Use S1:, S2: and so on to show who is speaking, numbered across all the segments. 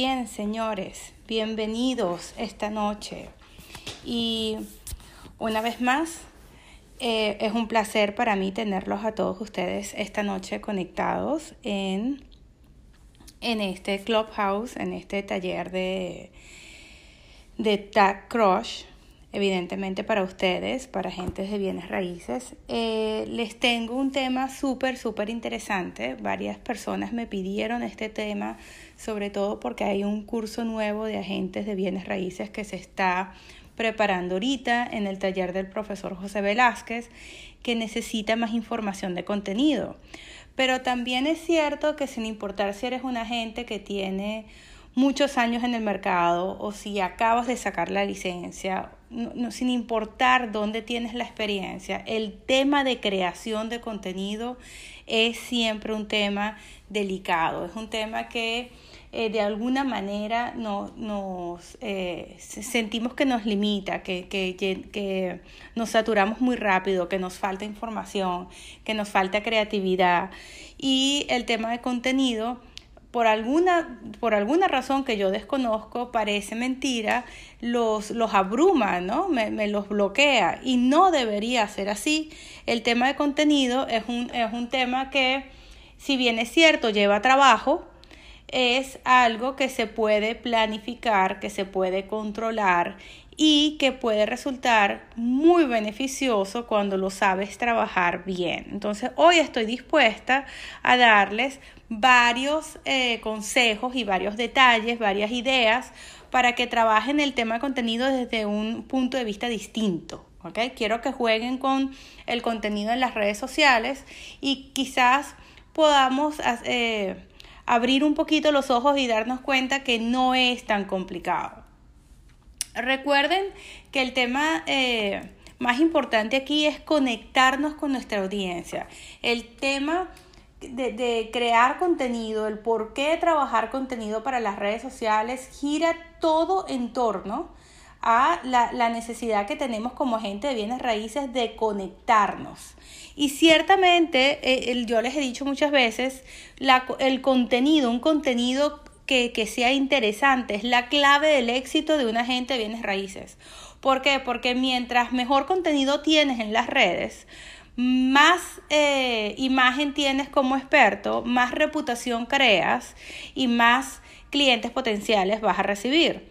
S1: Bien, señores, bienvenidos esta noche. Y una vez más, eh, es un placer para mí tenerlos a todos ustedes esta noche conectados en, en este Clubhouse, en este taller de, de Crush evidentemente para ustedes, para agentes de bienes raíces. Eh, les tengo un tema súper, súper interesante. Varias personas me pidieron este tema, sobre todo porque hay un curso nuevo de agentes de bienes raíces que se está preparando ahorita en el taller del profesor José Velázquez, que necesita más información de contenido. Pero también es cierto que sin importar si eres un agente que tiene muchos años en el mercado o si acabas de sacar la licencia, sin importar dónde tienes la experiencia, el tema de creación de contenido es siempre un tema delicado, es un tema que eh, de alguna manera no, nos eh, sentimos que nos limita, que, que, que nos saturamos muy rápido, que nos falta información, que nos falta creatividad. Y el tema de contenido por alguna, por alguna razón que yo desconozco, parece mentira, los, los abruma, ¿no? Me, me, los bloquea y no debería ser así. El tema de contenido es un, es un tema que, si bien es cierto, lleva trabajo, es algo que se puede planificar, que se puede controlar y que puede resultar muy beneficioso cuando lo sabes trabajar bien. Entonces hoy estoy dispuesta a darles varios eh, consejos y varios detalles, varias ideas para que trabajen el tema de contenido desde un punto de vista distinto. ¿okay? Quiero que jueguen con el contenido en las redes sociales y quizás podamos eh, abrir un poquito los ojos y darnos cuenta que no es tan complicado. Recuerden que el tema eh, más importante aquí es conectarnos con nuestra audiencia. El tema de, crear contenido, el por qué trabajar contenido para las redes sociales, gira todo en torno a la, necesidad que tenemos como gente de bienes raíces de conectarnos. Y ciertamente, eh, yo les he dicho muchas veces, el contenido, un contenido que, sea interesante, es la clave del éxito de un agente de bienes raíces. ¿Por qué? Porque mientras mejor contenido tienes en las redes, más eh, imagen tienes como experto, más reputación creas y más clientes potenciales vas a recibir.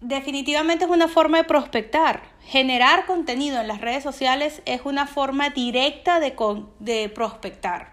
S1: Definitivamente es una forma de prospectar. Generar contenido en las redes sociales es una forma directa de, de prospectar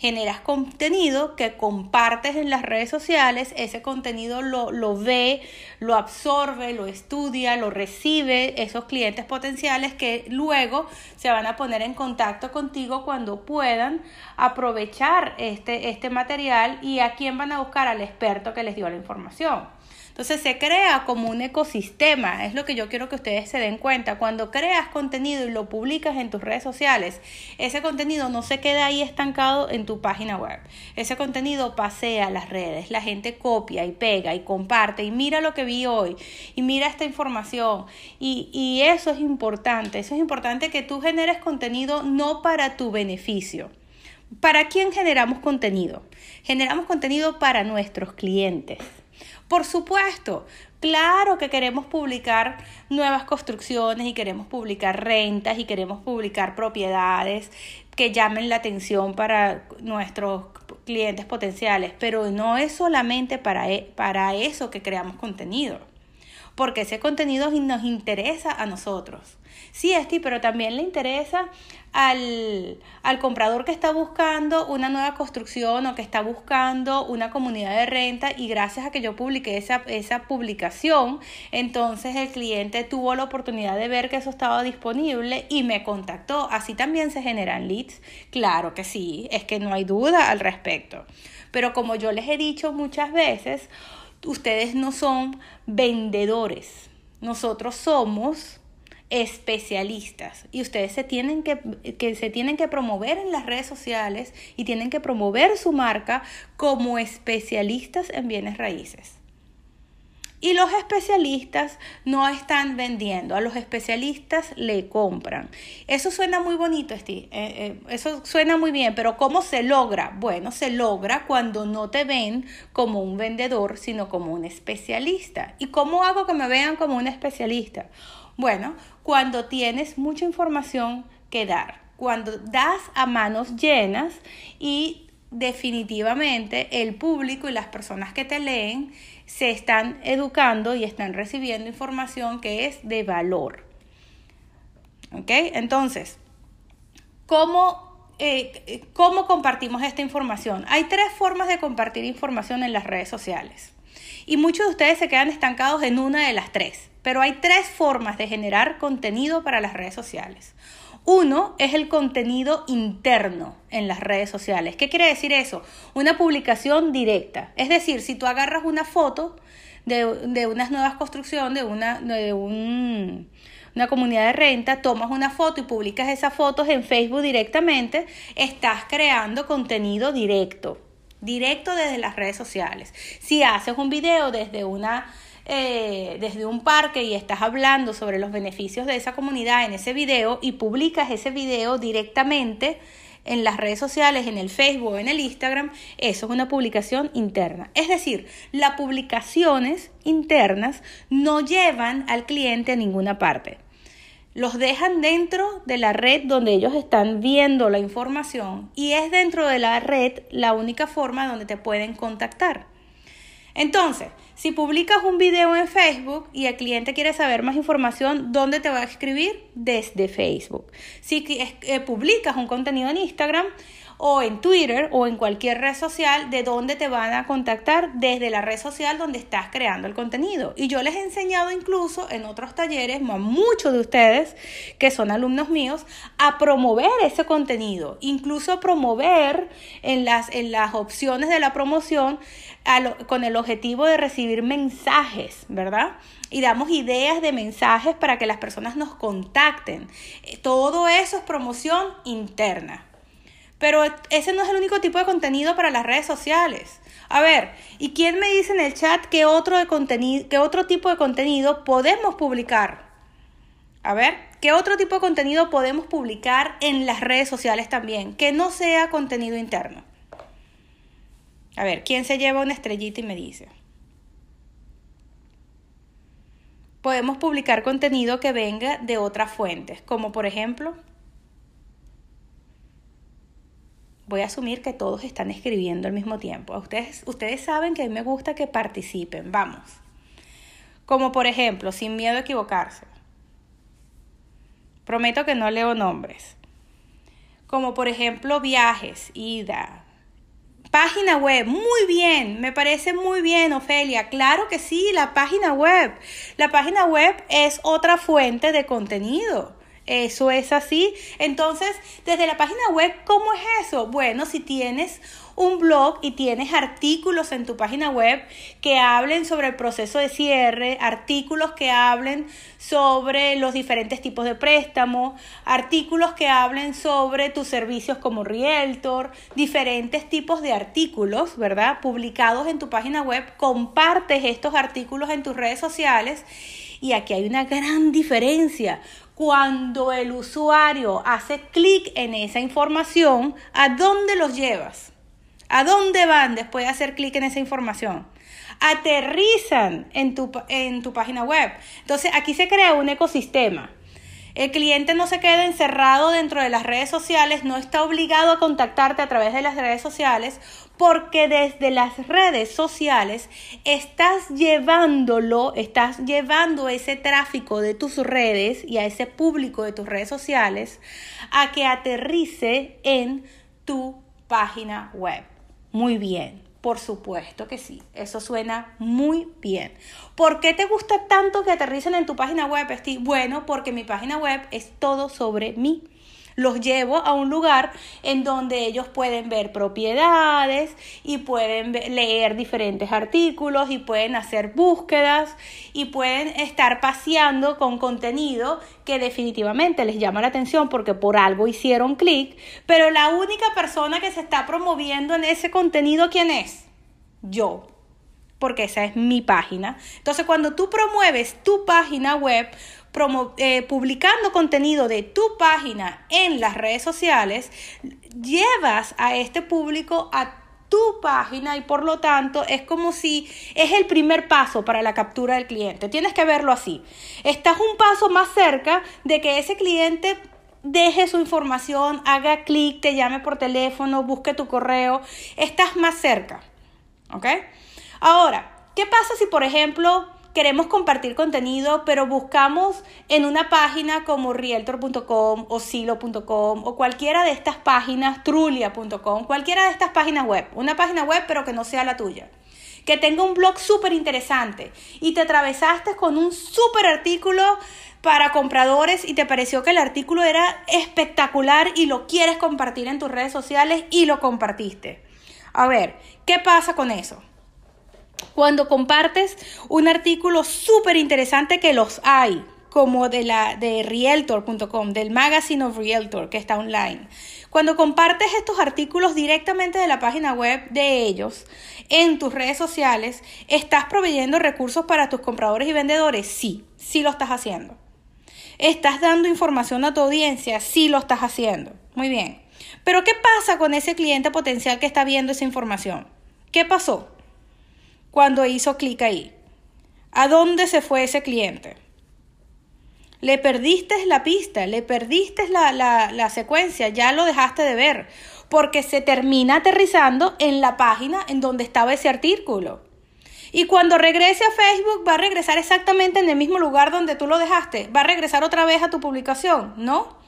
S1: generas contenido que compartes en las redes sociales, ese contenido lo, lo ve, lo absorbe, lo estudia, lo recibe esos clientes potenciales que luego se van a poner en contacto contigo cuando puedan aprovechar este, este material y a quién van a buscar al experto que les dio la información. Entonces se crea como un ecosistema, es lo que yo quiero que ustedes se den cuenta. Cuando creas contenido y lo publicas en tus redes sociales, ese contenido no se queda ahí estancado en tu página web. Ese contenido pasea las redes, la gente copia y pega y comparte y mira lo que vi hoy y mira esta información. Y, y eso es importante, eso es importante que tú generes contenido no para tu beneficio. ¿Para quién generamos contenido? Generamos contenido para nuestros clientes. Por supuesto, claro que queremos publicar nuevas construcciones y queremos publicar rentas y queremos publicar propiedades que llamen la atención para nuestros clientes potenciales, pero no es solamente para, e, para eso que creamos contenido, porque ese contenido nos interesa a nosotros. Sí, Esti, pero también le interesa al, al, comprador que está buscando una nueva construcción o que está buscando una comunidad de renta y gracias a que yo publiqué esa, esa publicación, entonces el cliente tuvo la oportunidad de ver que eso estaba disponible y me contactó. Así también se generan leads. Claro que sí, es que no hay duda al respecto. Pero como yo les he dicho muchas veces, ustedes no son vendedores. Nosotros somos especialistas y ustedes se tienen que, que, se tienen que promover en las redes sociales y tienen que promover su marca como especialistas en bienes raíces. Y los especialistas no están vendiendo, a los especialistas le compran. Eso suena muy bonito, Steve. Eh, eh, eso suena muy bien, pero ¿cómo se logra? Bueno, se logra cuando no te ven como un vendedor, sino como un especialista. ¿Y cómo hago que me vean como un especialista? Bueno, cuando tienes mucha información que dar, cuando das a manos llenas y definitivamente el público y las personas que te leen se están educando y están recibiendo información que es de valor. ¿Ok? Entonces, ¿cómo, eh, ¿cómo compartimos esta información? Hay tres formas de compartir información en las redes sociales. Y muchos de ustedes se quedan estancados en una de las tres. Pero hay tres formas de generar contenido para las redes sociales. Uno es el contenido interno en las redes sociales. ¿Qué quiere decir eso? Una publicación directa. Es decir, si tú agarras una foto de, de unas nuevas construcciones, de, una, de una comunidad de renta, tomas una foto y publicas esas fotos en Facebook directamente, estás creando contenido directo, directo desde las redes sociales. Si haces un video desde una eh, desde un parque y estás hablando sobre los beneficios de esa comunidad en ese video y publicas ese video directamente en las redes sociales, en el Facebook en el Instagram, eso es una publicación interna. Es decir, las publicaciones internas no llevan al cliente a ninguna parte. Los dejan dentro de la red donde ellos están viendo la información y es dentro de la red la única forma donde te pueden contactar. Entonces, si publicas un video en Facebook y el cliente quiere saber más información, ¿dónde te va a escribir? Desde Facebook. Si eh, publicas un contenido en Instagram, o en Twitter o en cualquier red social de donde te van a contactar desde la red social donde estás creando el contenido. Y yo les he enseñado incluso en otros talleres, a muchos de ustedes que son alumnos míos, a promover ese contenido, incluso promover en las, en las opciones de la promoción con el objetivo de recibir mensajes, ¿verdad? y damos ideas de mensajes para que las personas nos contacten. Eh, todo eso es promoción interna. Pero ese no es el único tipo de contenido para las redes sociales. A ver, ¿y quién me dice en el chat qué otro, de qué otro tipo de contenido podemos publicar? A ver, ¿qué otro tipo de contenido podemos publicar en las redes sociales también? Que no sea contenido interno. A ver, ¿quién se lleva una estrellita y me dice? Podemos publicar contenido que venga de otras fuentes, como por ejemplo voy a asumir que todos están escribiendo al mismo tiempo. Ustedes, ustedes saben que a mí me gusta que participen, vamos. Como por ejemplo, sin miedo a equivocarse. Prometo que no leo nombres. Como por ejemplo, viajes, ida. Página web, muy bien, me parece muy bien, Ofelia. Claro que sí, la página web. La página web es otra fuente de contenido. Eso es así. Entonces, desde la página web, ¿cómo es eso? Bueno, si tienes un blog y tienes artículos en tu página web que hablen sobre el proceso de cierre, artículos que hablen sobre los diferentes tipos de préstamo, artículos que hablen sobre tus servicios como Realtor, diferentes tipos de artículos, ¿verdad? Publicados en tu página web, compartes estos artículos en tus redes sociales y aquí hay una gran diferencia cuando el usuario hace clic en esa información, ¿a dónde los llevas? ¿A dónde van después de hacer clic en esa información? Aterrizan en tu, en tu página web. Entonces aquí se crea un ecosistema. El cliente no se queda encerrado dentro de las redes sociales, no está obligado a contactarte a través de las redes sociales, porque desde las redes sociales estás llevándolo, estás llevando ese tráfico de tus redes y a ese público de tus redes sociales a que aterrice en tu página web. Muy bien. Por supuesto que sí, eso suena muy bien. ¿Por qué te gusta tanto que aterricen en tu página web, Steve? Bueno, porque mi página web es todo sobre mí los llevo a un lugar en donde ellos pueden ver propiedades y pueden leer diferentes artículos y pueden hacer búsquedas y pueden estar paseando con contenido que definitivamente les llama la atención porque por algo hicieron clic, pero la única persona que se está promoviendo en ese contenido, ¿quién es? Yo. porque esa es mi página. Entonces, cuando tú promueves tu página web, eh, publicando contenido de tu página en las redes sociales, llevas a este público a tu página y por lo tanto es como si es el primer paso para la captura del cliente. Tienes que verlo así. Estás un paso más cerca de que ese cliente deje su información, haga clic, te llame por teléfono, busque tu correo. Estás más cerca. ¿Ok? Ahora, ¿qué pasa si por ejemplo queremos compartir contenido, pero buscamos en una página como realtor.com o silo.com o cualquiera de estas páginas, trulia.com, cualquiera de estas páginas web, una página web pero que no sea la tuya, que tenga un blog súper interesante y te atravesaste con un súper artículo para compradores y te pareció que el artículo era espectacular y lo quieres compartir en tus redes sociales y lo compartiste. A ver, ¿qué pasa con eso? Cuando compartes un artículo súper interesante que los hay, como de la de realtor.com, del Magazine of Realtor que está online. Cuando compartes estos artículos directamente de la página web de ellos en tus redes sociales, ¿estás proveyendo recursos para tus compradores y vendedores? Sí, sí lo estás haciendo. ¿Estás dando información a tu audiencia? Sí lo estás haciendo. Muy bien. Pero ¿qué pasa con ese cliente potencial que está viendo esa información? ¿Qué pasó? Cuando hizo clic ahí? ¿A dónde se fue ese cliente? Le perdiste la pista, le perdiste la, la, secuencia, ya lo dejaste de ver, porque se termina aterrizando en la página en donde estaba ese artículo. Y cuando regrese a Facebook va a regresar exactamente en el mismo lugar donde tú lo dejaste. Va a regresar otra vez a tu publicación, ¿no?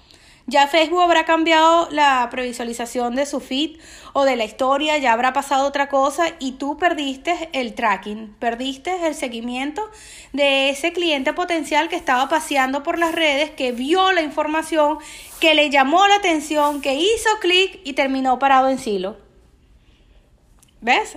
S1: Ya Facebook habrá cambiado la previsualización de su feed o de la historia, ya habrá pasado otra cosa y tú perdiste el tracking, perdiste el seguimiento de ese cliente potencial que estaba paseando por las redes, que vio la información, que le llamó la atención, que hizo clic y terminó parado en silo. ¿Ves?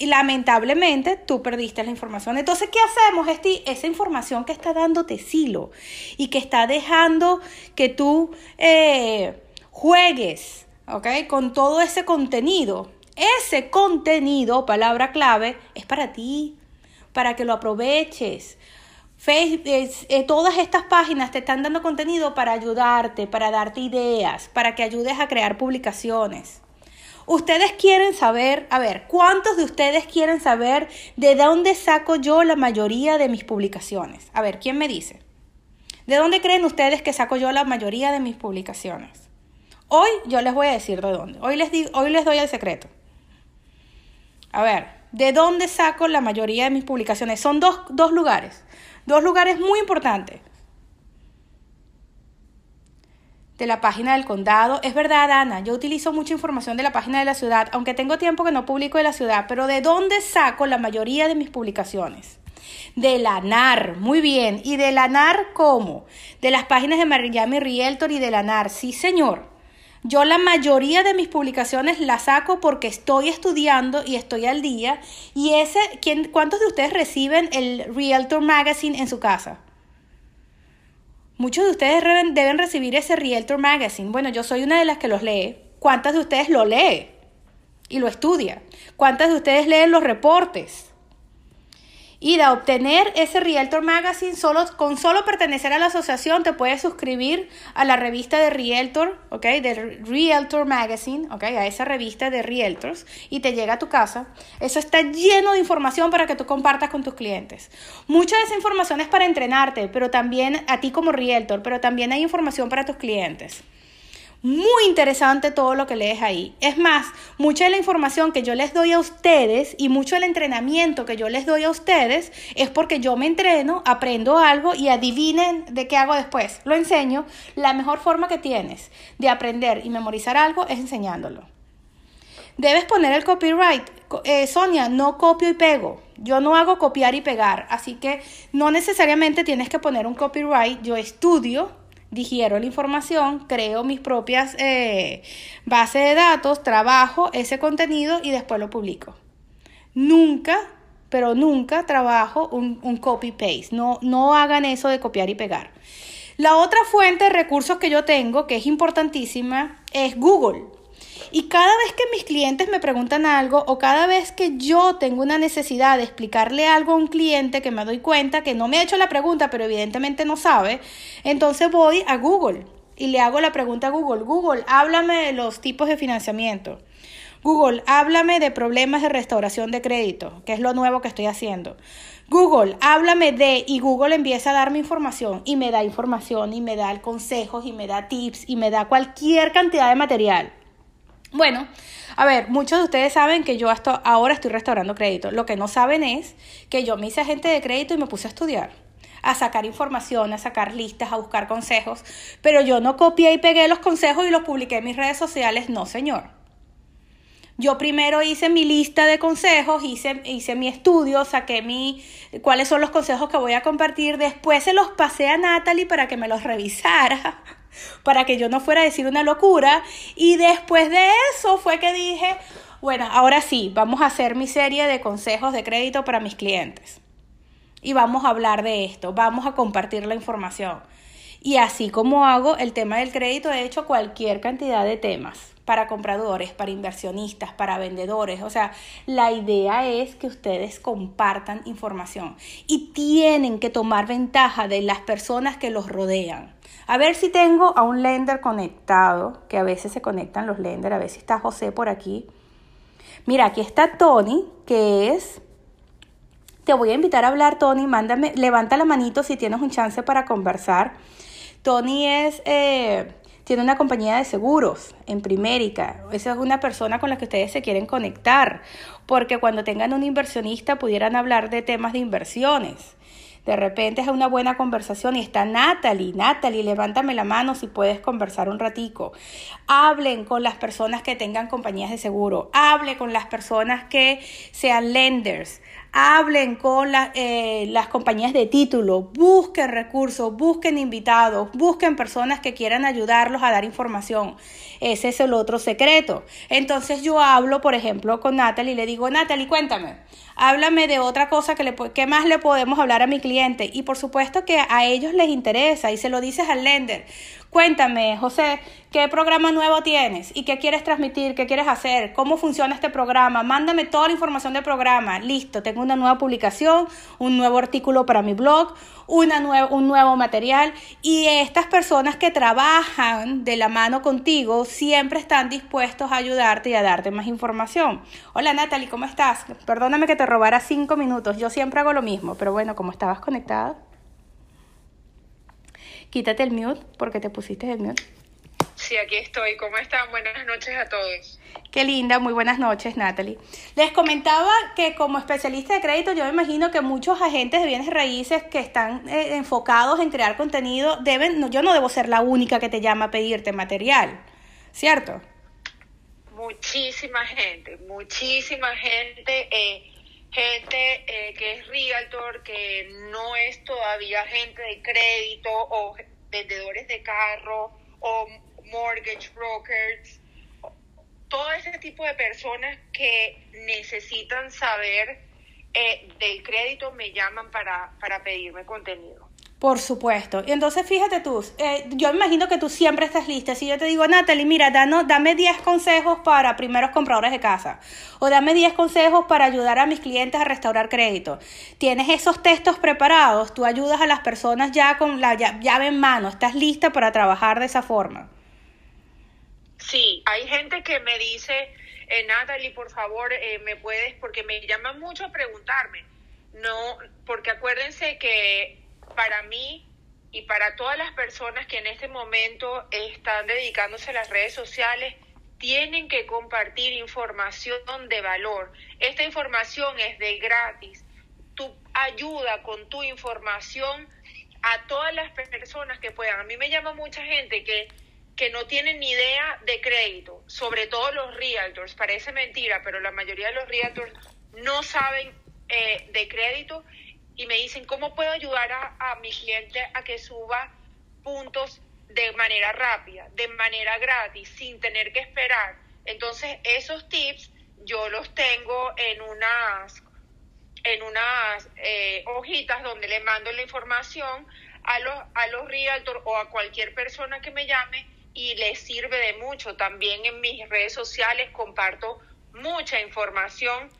S1: Y lamentablemente tú perdiste la información. Entonces, ¿qué hacemos? Esti? Esa información que está dándote silo y que está dejando que tú eh, juegues, ¿ok? Con todo ese contenido. Ese contenido, palabra clave, es para ti, para que lo aproveches. Eh, todas estas páginas te están dando contenido para ayudarte, para darte ideas, para que ayudes a crear publicaciones. Ustedes quieren saber, a ver, ¿cuántos de ustedes quieren saber de dónde saco yo la mayoría de mis publicaciones? A ver, ¿quién me dice? ¿De dónde creen ustedes que saco yo la mayoría de mis publicaciones? Hoy yo les voy a decir de dónde. Hoy les, hoy les doy el secreto. A ver, ¿de dónde saco la mayoría de mis publicaciones? Son dos, dos lugares. Dos lugares muy importantes de la página del condado. Es verdad, Ana, yo utilizo mucha información de la página de la ciudad, aunque tengo tiempo que no publico de la ciudad, pero ¿de dónde saco la mayoría de mis publicaciones? De la NAR, muy bien. ¿Y de la NAR cómo? De las páginas de Miami Realtor y de la NAR, sí señor. Yo la mayoría de mis publicaciones las saco porque estoy estudiando y estoy al día. Y ese, ¿quién, ¿cuántos de ustedes reciben el Realtor Magazine en su casa? Muchos de ustedes deben recibir ese Realtor Magazine. Bueno, yo soy una de las que los lee. ¿Cuántas de ustedes lo lee y lo estudia? ¿Cuántas de ustedes leen los reportes? Y de obtener ese Realtor Magazine, solo, con solo pertenecer a la asociación, te puedes suscribir a la revista de Realtor, ¿ok? De Realtor Magazine, ¿ok? A esa revista de Realtors y te llega a tu casa. Eso está lleno de información para que tú compartas con tus clientes. Mucha de esa información es para entrenarte, pero también a ti como Realtor, pero también hay información para tus clientes. Muy interesante todo lo que lees ahí. Es más, mucha de la información que yo les doy a ustedes y mucho del entrenamiento que yo les doy a ustedes es porque yo me entreno, aprendo algo y adivinen de qué hago después. Lo enseño. La mejor forma que tienes de aprender y memorizar algo es enseñándolo. Debes poner el copyright. Eh, Sonia, no copio y pego. Yo no hago copiar y pegar. Así que no necesariamente tienes que poner un copyright. Yo estudio digiero la información, creo mis propias eh, bases de datos, trabajo ese contenido y después lo publico. Nunca, pero nunca trabajo un, un copy-paste. No, no hagan eso de copiar y pegar. La otra fuente de recursos que yo tengo, que es importantísima, es Google. Y cada vez que mis clientes me preguntan algo o cada vez que yo tengo una necesidad de explicarle algo a un cliente que me doy cuenta que no me ha hecho la pregunta, pero evidentemente no sabe, entonces voy a Google y le hago la pregunta a Google, Google, háblame de los tipos de financiamiento. Google, háblame de problemas de restauración de crédito, que es lo nuevo que estoy haciendo. Google, háblame de, y Google empieza a darme información y me da información y me da consejos y me da tips y me da cualquier cantidad de material. Bueno, a ver, muchos de ustedes saben que yo hasta ahora estoy restaurando crédito. Lo que no saben es que yo me hice agente de crédito y me puse a estudiar, a sacar información, a sacar listas, a buscar consejos, pero yo no copié y pegué los consejos y los publiqué en mis redes sociales, no señor. Yo primero hice mi lista de consejos, hice, hice mi estudio, saqué mi cuáles son los consejos que voy a compartir, después se los pasé a Natalie para que me los revisara, para que yo no fuera a decir una locura, y después de eso fue que dije, bueno, ahora sí, vamos a hacer mi serie de consejos de crédito para mis clientes. Y vamos a hablar de esto, vamos a compartir la información. Y así como hago el tema del crédito, he hecho cualquier cantidad de temas para compradores, para inversionistas, para vendedores. O sea, la idea es que ustedes compartan información y tienen que tomar ventaja de las personas que los rodean. A ver si tengo a un lender conectado, que a veces se conectan los lenders, a ver si está José por aquí. Mira, aquí está Tony, que es... Te voy a invitar a hablar, Tony. Mándame, levanta la manito si tienes un chance para conversar. Tony es eh, tiene una compañía de seguros en Primérica. Esa es una persona con la que ustedes se quieren conectar, porque cuando tengan un inversionista pudieran hablar de temas de inversiones. De repente es una buena conversación y está Natalie. Natalie, levántame la mano si puedes conversar un ratico. Hablen con las personas que tengan compañías de seguro. Hable con las personas que sean lenders hablen con eh, las compañías de título, busquen recursos, busquen invitados, busquen personas que quieran ayudarlos a dar información. Ese es el otro secreto. Entonces yo hablo, por ejemplo, con Natalie y le digo, Natalie, cuéntame, háblame de otra cosa que le, ¿qué más le podemos hablar a mi cliente? Y por supuesto que a ellos les interesa y se lo dices al lender. Cuéntame, José, ¿qué programa nuevo tienes? ¿Y qué quieres transmitir? ¿Qué quieres hacer? ¿Cómo funciona este programa? Mándame toda la información del programa. Listo, tengo una nueva publicación, un nuevo artículo para mi blog, una un nuevo material. Y estas personas que trabajan de la mano contigo siempre están dispuestos a ayudarte y a darte más información. Hola Natalie, ¿cómo estás? Perdóname que te robara cinco minutos. Yo siempre hago lo mismo, pero bueno, como estabas conectada. Quítate el mute porque te pusiste el mute.
S2: Sí, aquí estoy. ¿Cómo están? Buenas noches a todos.
S1: Qué linda, muy buenas noches, Natalie. Les comentaba que como especialista de crédito, yo me imagino que muchos agentes de bienes raíces que están eh, enfocados en crear contenido deben, no, yo no debo ser la única que te llama a pedirte material, ¿cierto?
S2: Muchísima gente, muchísima gente. Eh, gente eh, que es realtor, que no es todavía gente de crédito o vendedores de carro o mortgage brokers, todo ese tipo de personas que necesitan saber eh, del crédito me llaman para, para pedirme contenido.
S1: Por supuesto. Y entonces fíjate tú, eh, yo imagino que tú siempre estás lista. Si yo te digo, Natalie, mira, dame 10 consejos para primeros compradores de casa. O dame 10 consejos para ayudar a mis clientes a restaurar crédito. Tienes esos textos preparados, tú ayudas a las personas ya con la llave en mano. Estás lista para trabajar de esa forma.
S2: Sí, hay gente que me dice, eh, Natalie, por favor, eh, me puedes, porque me llaman mucho a preguntarme. No, porque acuérdense que para mí y para todas las personas que en este momento están dedicándose a las redes sociales, tienen que compartir información de valor. Esta información es de gratis. Tu ayuda con tu información a todas las personas que puedan. A mí me llama mucha gente que, que no tienen ni idea de crédito, sobre todo los realtors. Parece mentira, pero la mayoría de los realtors no saben eh, de crédito y me dicen, ¿cómo puedo ayudar a, mi cliente a que suba puntos de manera rápida, de manera gratis, sin tener que esperar? Entonces, esos tips yo los tengo en unas, en unas eh, hojitas donde le mando la información a los, a los realtors o a cualquier persona que me llame y les sirve de mucho. También en mis redes sociales comparto mucha información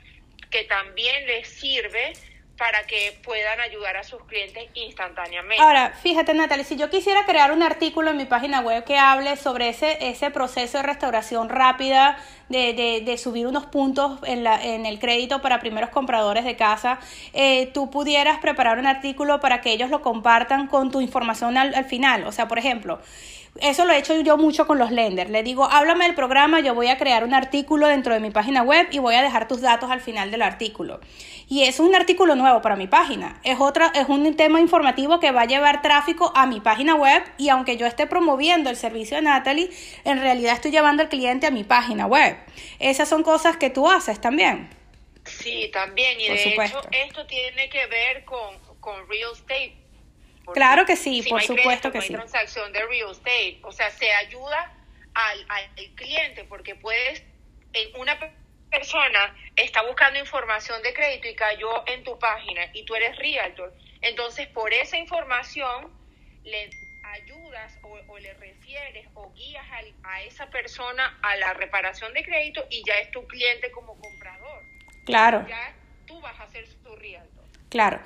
S2: que también les sirve para que puedan ayudar a sus clientes instantáneamente.
S1: Ahora, fíjate Natalia, si yo quisiera crear un artículo en mi página web que hable sobre ese, ese proceso de restauración rápida, de, de, subir unos puntos en, la, en el crédito para primeros compradores de casa, eh, tú pudieras preparar un artículo para que ellos lo compartan con tu información al final. O sea, por ejemplo, eso lo he hecho yo mucho con los lenders. Le digo, háblame del programa, yo voy a crear un artículo dentro de mi página web y voy a dejar tus datos al final del artículo. Y es un artículo nuevo para mi página. Es, otra, es un tema informativo que va a llevar tráfico a mi página web y aunque yo esté promoviendo el servicio de Natalie, en realidad estoy llevando al cliente a mi página web. Esas son cosas que tú haces también.
S2: Sí, también. Y de hecho, esto tiene que ver con, con real estate
S1: claro que sí, por supuesto que sí.
S2: Hay transacción de real estate, o sea, se ayuda al, al cliente porque puedes, en una persona está buscando información de crédito y cayó en tu página y tú eres realtor, entonces por esa información le ayudas o, le refieres o guías a, a, esa persona a la reparación de crédito y ya es tu cliente como comprador.
S1: Claro.
S2: Ya tú vas a ser tu realtor.
S1: Claro.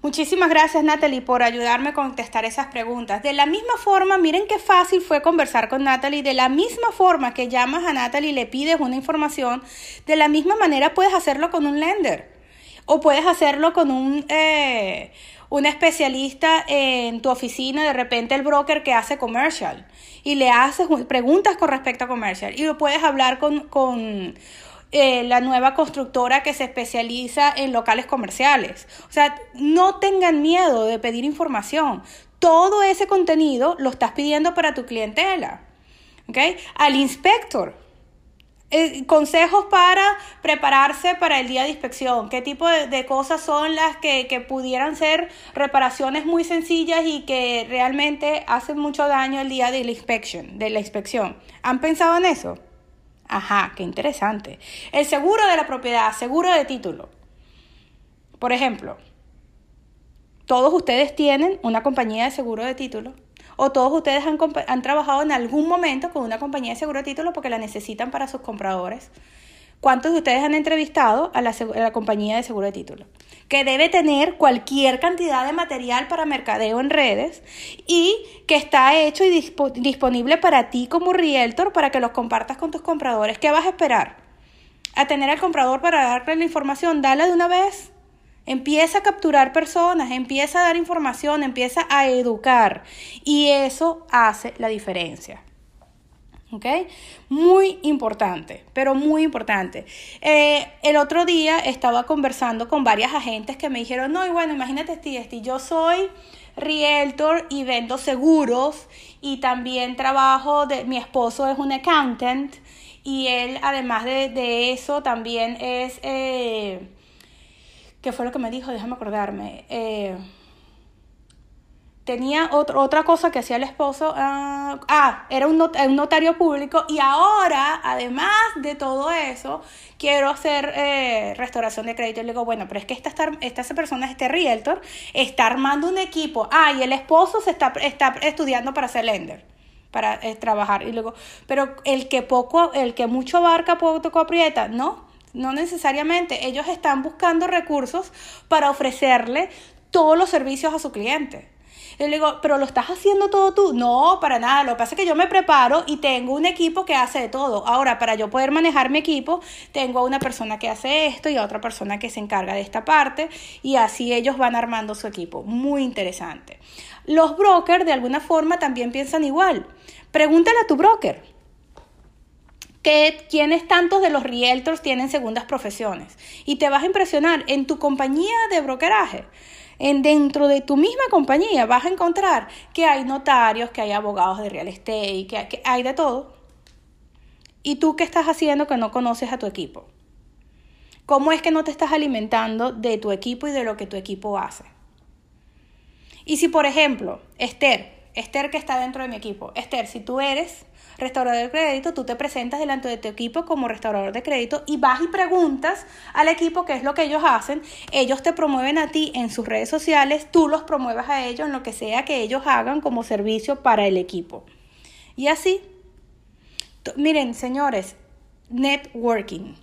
S1: Muchísimas gracias Natalie por ayudarme a contestar esas preguntas. De la misma forma, miren qué fácil fue conversar con Natalie. De la misma forma que llamas a Natalie y le pides una información, de la misma manera puedes hacerlo con un lender. O puedes hacerlo con un, eh, un especialista en tu oficina, de repente el broker que hace commercial. Y le haces preguntas con respecto a commercial. Y lo puedes hablar con, con eh, la nueva constructora que se especializa en locales comerciales. O sea, no tengan miedo de pedir información. Todo ese contenido lo estás pidiendo para tu clientela. ¿okay? Al inspector. Eh, consejos para prepararse para el día de inspección. ¿Qué tipo de, cosas son las que, que, pudieran ser reparaciones muy sencillas y que realmente hacen mucho daño el día de la inspección? De la inspección. ¿Han pensado en eso? Ajá, qué interesante. El seguro de la propiedad, seguro de título. Por ejemplo, todos ustedes tienen una compañía de seguro de título o todos ustedes han, han, trabajado en algún momento con una compañía de seguro de título porque la necesitan para sus compradores. ¿Cuántos de ustedes han entrevistado a la, compañía de seguro de título? que debe tener cualquier cantidad de material para mercadeo en redes y que está hecho y disponible para ti como realtor para que los compartas con tus compradores. ¿Qué vas a esperar? ¿A tener al comprador para darle la información? Dale de una vez. Empieza a capturar personas, empieza a dar información, empieza a educar y eso hace la diferencia. ¿Ok? Muy importante, pero muy importante. Eh, el otro día estaba conversando con varias agentes que me dijeron, no, y bueno, imagínate, Steve, yo soy realtor y vendo seguros y también trabajo, de, mi esposo es un accountant y él además de, eso también es, eh, ¿qué fue lo que me dijo? Déjame acordarme. Eh, tenía otra cosa que hacía el esposo, ah, ah era un, notario público y ahora, además de todo eso, quiero hacer eh, restauración de crédito. Y le digo, bueno, pero es que esta, esta persona, este realtor, está armando un equipo. Ah, y el esposo se está, está estudiando para ser lender para eh, trabajar y luego pero el que poco el que mucho abarca poco aprieta no no necesariamente ellos están buscando recursos para ofrecerle todos los servicios a su cliente y le digo, pero lo estás haciendo todo tú. No, para nada. Lo que pasa es que yo me preparo y tengo un equipo que hace de todo. Ahora, para yo poder manejar mi equipo, tengo a una persona que hace esto y a otra persona que se encarga de esta parte y así ellos van armando su equipo. Muy interesante. Los brokers de alguna forma también piensan igual. Pregúntale a tu broker. Que, ¿Quiénes tantos de los realtors tienen segundas profesiones? Y te vas a impresionar en tu compañía de brokeraje en dentro de tu misma compañía vas a encontrar que hay notarios, que hay abogados de real estate, que que hay de todo. ¿Y tú qué estás haciendo que no conoces a tu equipo? ¿Cómo es que no te estás alimentando de tu equipo y de lo que tu equipo hace? Y si, por ejemplo, Esther, Esther que está dentro de mi equipo, Esther, si tú eres restaurador de crédito, tú te presentas delante de tu equipo como restaurador de crédito y vas y preguntas al equipo qué es lo que ellos hacen. Ellos te promueven a ti en sus redes sociales, tú los promuevas a ellos en lo que sea que ellos hagan como servicio para el equipo. Y así, miren, señores, networking.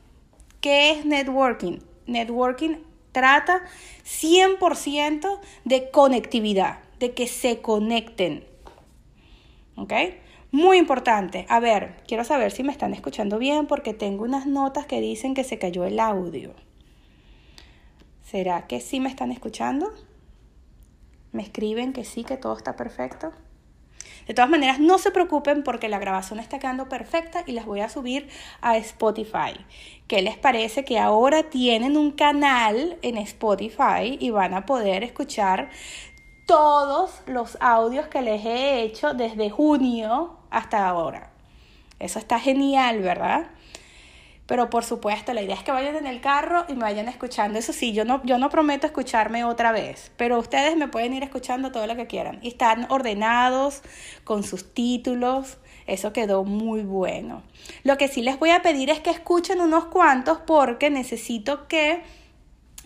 S1: ¿Qué es networking? Networking trata 100% de conectividad, de que se conecten. ¿Ok? Muy importante. A ver, quiero saber si me están escuchando bien porque tengo unas notas que dicen que se cayó el audio. ¿Será que sí me están escuchando? ¿Me escriben que sí, que todo está perfecto? De todas maneras, no se preocupen porque la grabación está quedando perfecta y las voy a subir a Spotify. ¿Qué les parece que ahora tienen un canal en Spotify y van a poder escuchar todos los audios que les he hecho desde junio hasta ahora? Eso está genial, ¿verdad? Pero por supuesto, la idea es que vayan en el carro y me vayan escuchando. Eso sí, yo no, yo no prometo escucharme otra vez, pero ustedes me pueden ir escuchando todo lo que quieran. Y están ordenados con sus títulos. Eso quedó muy bueno. Lo que sí les voy a pedir es que escuchen unos cuantos porque necesito que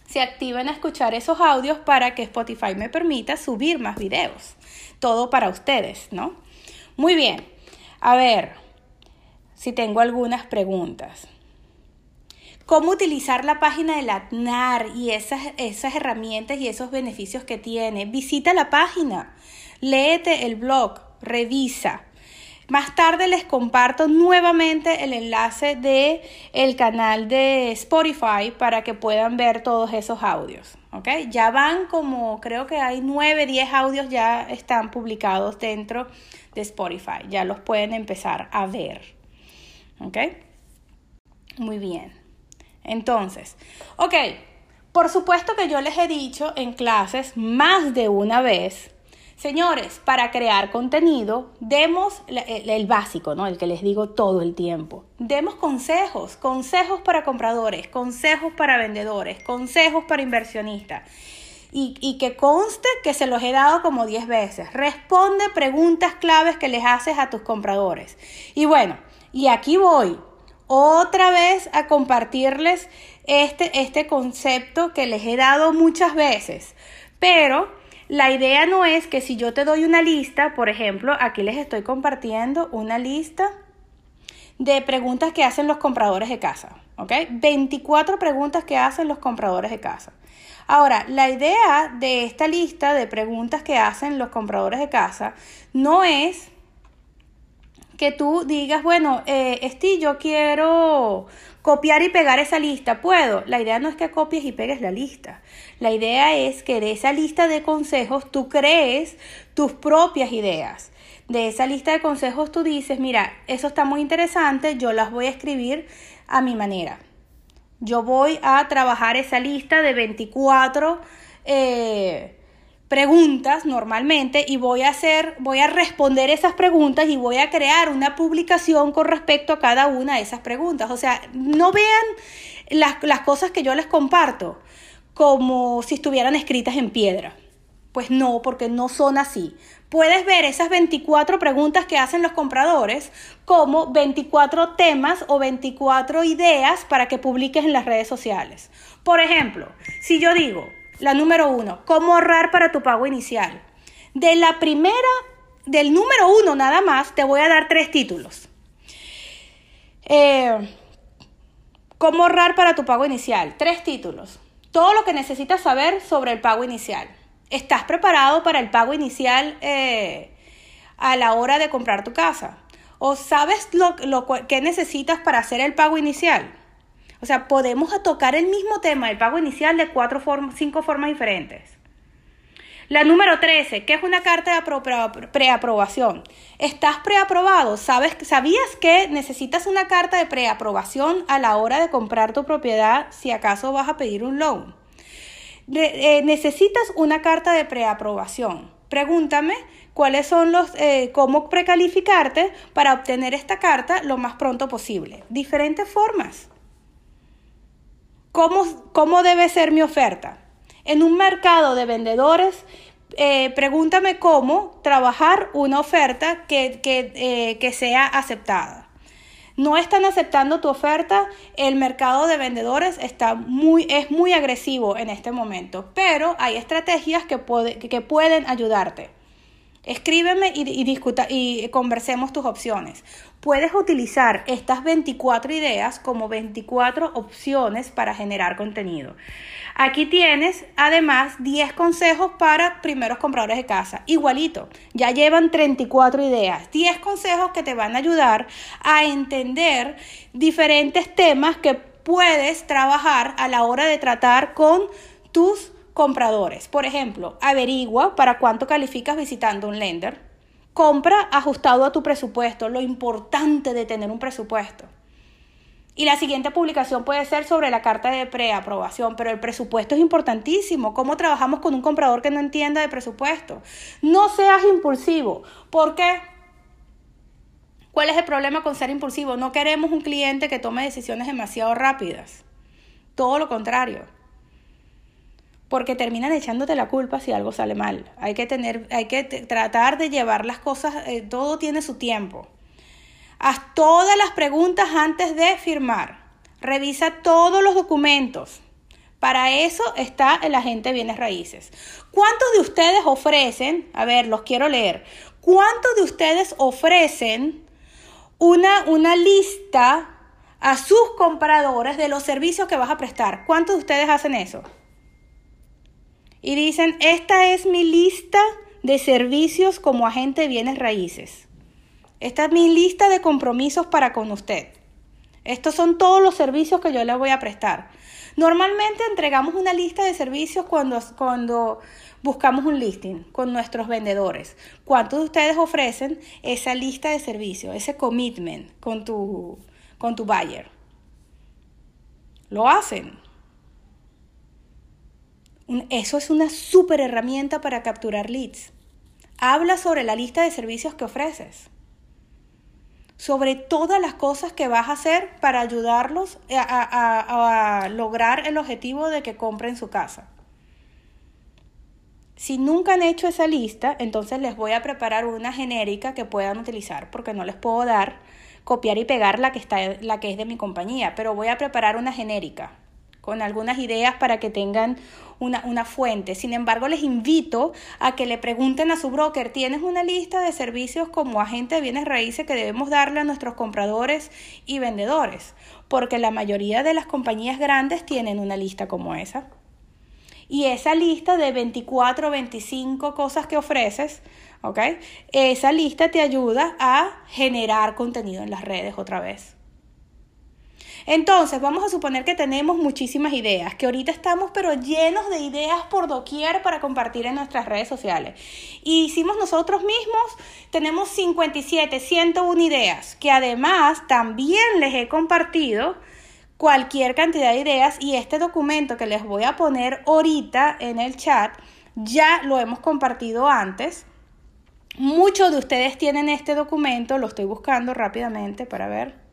S1: se activen a escuchar esos audios para que Spotify me permita subir más videos. Todo para ustedes, ¿no? Muy bien. A ver si tengo algunas preguntas cómo utilizar la página del ATNAR y esas, esas herramientas y esos beneficios que tiene. Visita la página, léete el blog, revisa. Más tarde les comparto nuevamente el enlace de el canal de Spotify para que puedan ver todos esos audios. ¿Okay? Ya van como, creo que hay 9, 10 audios ya están publicados dentro de Spotify. Ya los pueden empezar a ver. ¿Ok? Muy bien. Entonces, ok, por supuesto que yo les he dicho en clases más de una vez, señores, para crear contenido, demos el, básico, ¿no? El que les digo todo el tiempo. Demos consejos, consejos para compradores, consejos para vendedores, consejos para inversionistas. Y, que conste que se los he dado como 10 veces. Responde preguntas claves que les haces a tus compradores. Y bueno, y aquí voy otra vez a compartirles este, este concepto que les he dado muchas veces. Pero la idea no es que si yo te doy una lista, por ejemplo, aquí les estoy compartiendo una lista de preguntas que hacen los compradores de casa. ¿Ok? 24 preguntas que hacen los compradores de casa. Ahora, la idea de esta lista de preguntas que hacen los compradores de casa no es que tú digas, bueno, eh, Esti, yo quiero copiar y pegar esa lista. ¿Puedo? La idea no es que copies y pegues la lista. La idea es que de esa lista de consejos tú crees tus propias ideas. De esa lista de consejos tú dices, mira, eso está muy interesante, yo las voy a escribir a mi manera. Yo voy a trabajar esa lista de 24 eh, preguntas normalmente y voy a hacer, voy a responder esas preguntas y voy a crear una publicación con respecto a cada una de esas preguntas. O sea, no vean las, las cosas que yo les comparto como si estuvieran escritas en piedra. Pues no, porque no son así. Puedes ver esas 24 preguntas que hacen los compradores como 24 temas o 24 ideas para que publiques en las redes sociales. Por ejemplo, si yo digo, la número uno, cómo ahorrar para tu pago inicial. De la primera, del número uno nada más, te voy a dar tres títulos. Eh, cómo ahorrar para tu pago inicial. Tres títulos. Todo lo que necesitas saber sobre el pago inicial. ¿Estás preparado para el pago inicial eh, a la hora de comprar tu casa? ¿O sabes lo, que necesitas para hacer el pago inicial? O sea, podemos tocar el mismo tema del pago inicial de cuatro formas, cinco formas diferentes. La número 13, que es una carta de preaprobación. ¿Estás preaprobado? ¿Sabes, ¿Sabías que necesitas una carta de preaprobación a la hora de comprar tu propiedad si acaso vas a pedir un loan? Eh, necesitas una carta de preaprobación. Pregúntame cuáles son los, eh, cómo precalificarte para obtener esta carta lo más pronto posible. Diferentes formas. ¿Cómo, debe ser mi oferta? En un mercado de vendedores, eh, pregúntame cómo trabajar una oferta que, eh, que, sea aceptada. No están aceptando tu oferta, el mercado de vendedores está muy, es muy agresivo en este momento, pero hay estrategias que, que pueden ayudarte. Escríbeme y, discuta, y conversemos tus opciones. Puedes utilizar estas 24 ideas como 24 opciones para generar contenido. Aquí tienes además 10 consejos para primeros compradores de casa. Igualito, ya llevan 34 ideas. 10 consejos que te van a ayudar a entender diferentes temas que puedes trabajar a la hora de tratar con tus compradores. Por ejemplo, averigua para cuánto calificas visitando un lender. Compra ajustado a tu presupuesto, lo importante de tener un presupuesto. Y la siguiente publicación puede ser sobre la carta de preaprobación, pero el presupuesto es importantísimo. ¿Cómo trabajamos con un comprador que no entienda de presupuesto? No seas impulsivo. ¿Por qué? ¿Cuál es el problema con ser impulsivo? No queremos un cliente que tome decisiones demasiado rápidas. Todo lo contrario. Porque terminan echándote la culpa si algo sale mal. Hay que tener, hay que tratar de llevar las cosas, eh, todo tiene su tiempo. Haz todas las preguntas antes de firmar. Revisa todos los documentos. Para eso está el agente de bienes raíces. ¿Cuántos de ustedes ofrecen, a ver, los quiero leer, cuántos de ustedes ofrecen una, una lista a sus compradores de los servicios que vas a prestar? ¿Cuántos de ustedes hacen eso? Y dicen, esta es mi lista de servicios como agente de bienes raíces. Esta es mi lista de compromisos para con usted. Estos son todos los servicios que yo le voy a prestar. Normalmente entregamos una lista de servicios cuando, cuando buscamos un listing con nuestros vendedores. ¿Cuántos de ustedes ofrecen esa lista de servicios, ese commitment con tu, con tu buyer? Lo hacen. Eso es una súper herramienta para capturar leads. Habla sobre la lista de servicios que ofreces sobre todas las cosas que vas a hacer para ayudarlos a, lograr el objetivo de que compren su casa. Si nunca han hecho esa lista, entonces les voy a preparar una genérica que puedan utilizar, porque no les puedo dar, copiar y pegar la que, está, la que es de mi compañía, pero voy a preparar una genérica con algunas ideas para que tengan una, fuente. Sin embargo, les invito a que le pregunten a su broker, ¿tienes una lista de servicios como agente de bienes raíces que debemos darle a nuestros compradores y vendedores? Porque la mayoría de las compañías grandes tienen una lista como esa. Y esa lista de 24 o 25 cosas que ofreces, ¿ok? Esa lista te ayuda a generar contenido en las redes otra vez. Entonces, vamos a suponer que tenemos muchísimas ideas, que ahorita estamos pero llenos de ideas por doquier para compartir en nuestras redes sociales. Y hicimos nosotros mismos, tenemos 57, 101 ideas, que además también les he compartido cualquier cantidad de ideas y este documento que les voy a poner ahorita en el chat, ya lo hemos compartido antes. Muchos de ustedes tienen este documento, lo estoy buscando rápidamente para ver.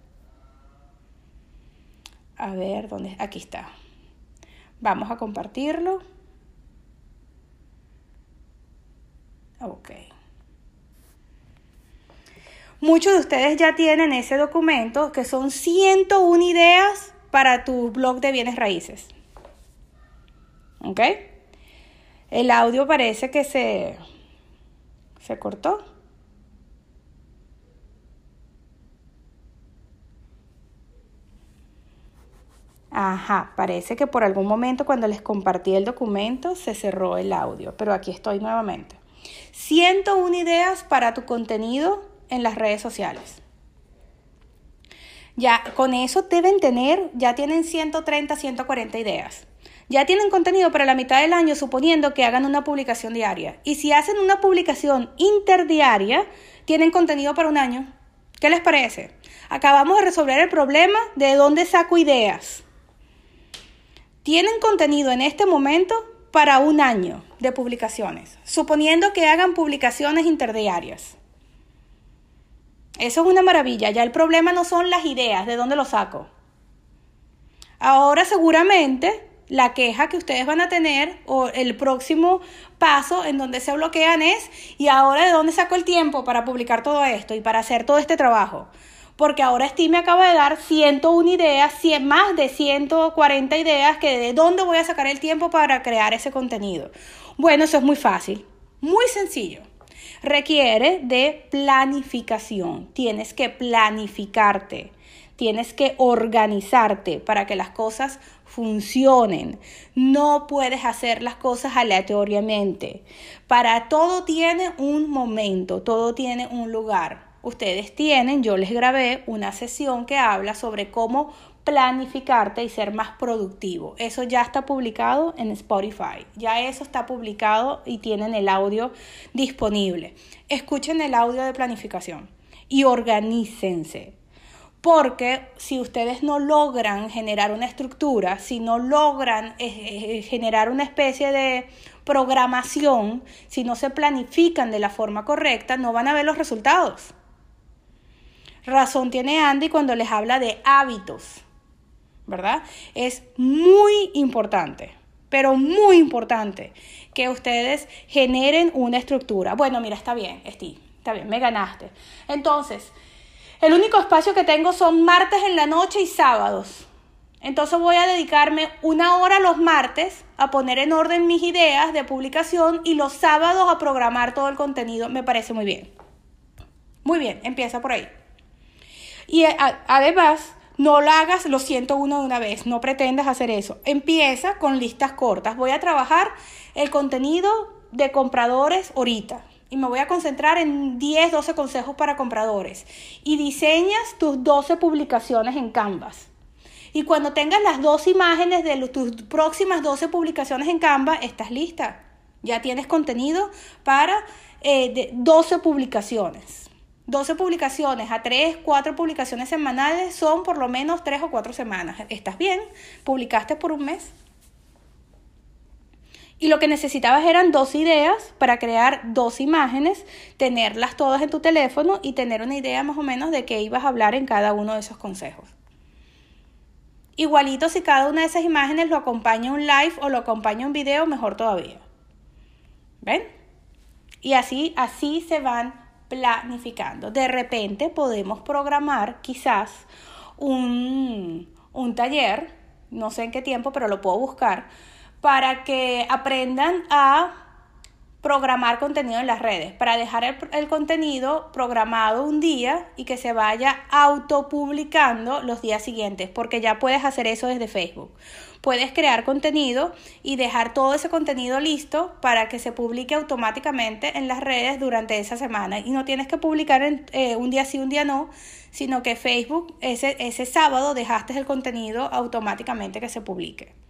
S1: A ver, ¿dónde? Aquí está. Vamos a compartirlo. Ok. Muchos de ustedes ya tienen ese documento que son 101 ideas para tu blog de bienes raíces. ¿Ok? El audio parece que se, se cortó. Ajá, parece que por algún momento cuando les compartí el documento se cerró el audio, pero aquí estoy nuevamente. 101 ideas para tu contenido en las redes sociales. Ya con eso deben tener, ya tienen 130, 140 ideas. Ya tienen contenido para la mitad del año suponiendo que hagan una publicación diaria. Y si hacen una publicación interdiaria, tienen contenido para un año. ¿Qué les parece? Acabamos de resolver el problema de dónde saco ideas tienen contenido en este momento para un año de publicaciones, suponiendo que hagan publicaciones interdiarias. Eso es una maravilla, ya el problema no son las ideas, de dónde lo saco. Ahora seguramente la queja que ustedes van a tener o el próximo paso en donde se bloquean es, ¿y ahora de dónde saco el tiempo para publicar todo esto y para hacer todo este trabajo? Porque ahora Steve me acaba de dar 101 ideas, más de 140 ideas, que de dónde voy a sacar el tiempo para crear ese contenido. Bueno, eso es muy fácil, muy sencillo. requiere de planificación. Tienes que planificarte, tienes que organizarte para que las cosas funcionen. No puedes hacer las cosas aleatoriamente. Para todo tiene un momento, todo tiene un lugar. Ustedes tienen, yo les grabé una sesión que habla sobre cómo planificarte y ser más productivo. Eso ya está publicado en Spotify. Ya eso está publicado y tienen el audio disponible. Escuchen el audio de planificación y organícense. Porque si ustedes no logran generar una estructura, si no logran eh, eh, generar una especie de programación, si no se planifican de la forma correcta, no van a ver los resultados. Razón tiene Andy cuando les habla de hábitos. ¿verdad? Es muy importante, pero muy importante que ustedes generen una estructura. Bueno, mira, está bien, Steve, está bien, me ganaste. Entonces, el único espacio que tengo son martes en la noche y sábados. Entonces voy a dedicarme una hora los martes a poner en orden mis ideas de publicación y los sábados a programar todo el contenido. Me parece muy bien. Muy bien, empieza por ahí. Y además, no lo hagas lo siento uno de una vez, no pretendas hacer eso. Empieza con listas cortas. Voy a trabajar el contenido de compradores ahorita y me voy a concentrar en 10, 12 consejos para compradores. Y diseñas tus 12 publicaciones en Canvas. Y cuando tengas las dos imágenes de tus próximas 12 publicaciones en Canvas, estás lista. Ya tienes contenido para eh, 12 publicaciones. 12 publicaciones a 3, 4 publicaciones semanales son por lo menos 3 o 4 semanas. ¿Estás bien? Publicaste por un mes. Y lo que necesitabas eran dos ideas para crear dos imágenes, tenerlas todas en tu teléfono y tener una idea más o menos de qué ibas a hablar en cada uno de esos consejos. Igualito si cada una de esas imágenes lo acompaña un live o lo acompaña un video, mejor todavía. ¿Ven? Y así, así se van planificando. De repente podemos programar quizás un, un taller, no sé en qué tiempo, pero lo puedo buscar, para que aprendan a programar contenido en las redes, para dejar el, contenido programado un día y que se vaya autopublicando los días siguientes, porque ya puedes hacer eso desde Facebook. Puedes crear contenido y dejar todo ese contenido listo para que se publique automáticamente en las redes durante esa semana. Y no tienes que publicar en, eh, un día sí, un día no, sino que Facebook ese, ese sábado dejaste el contenido automáticamente que se publique.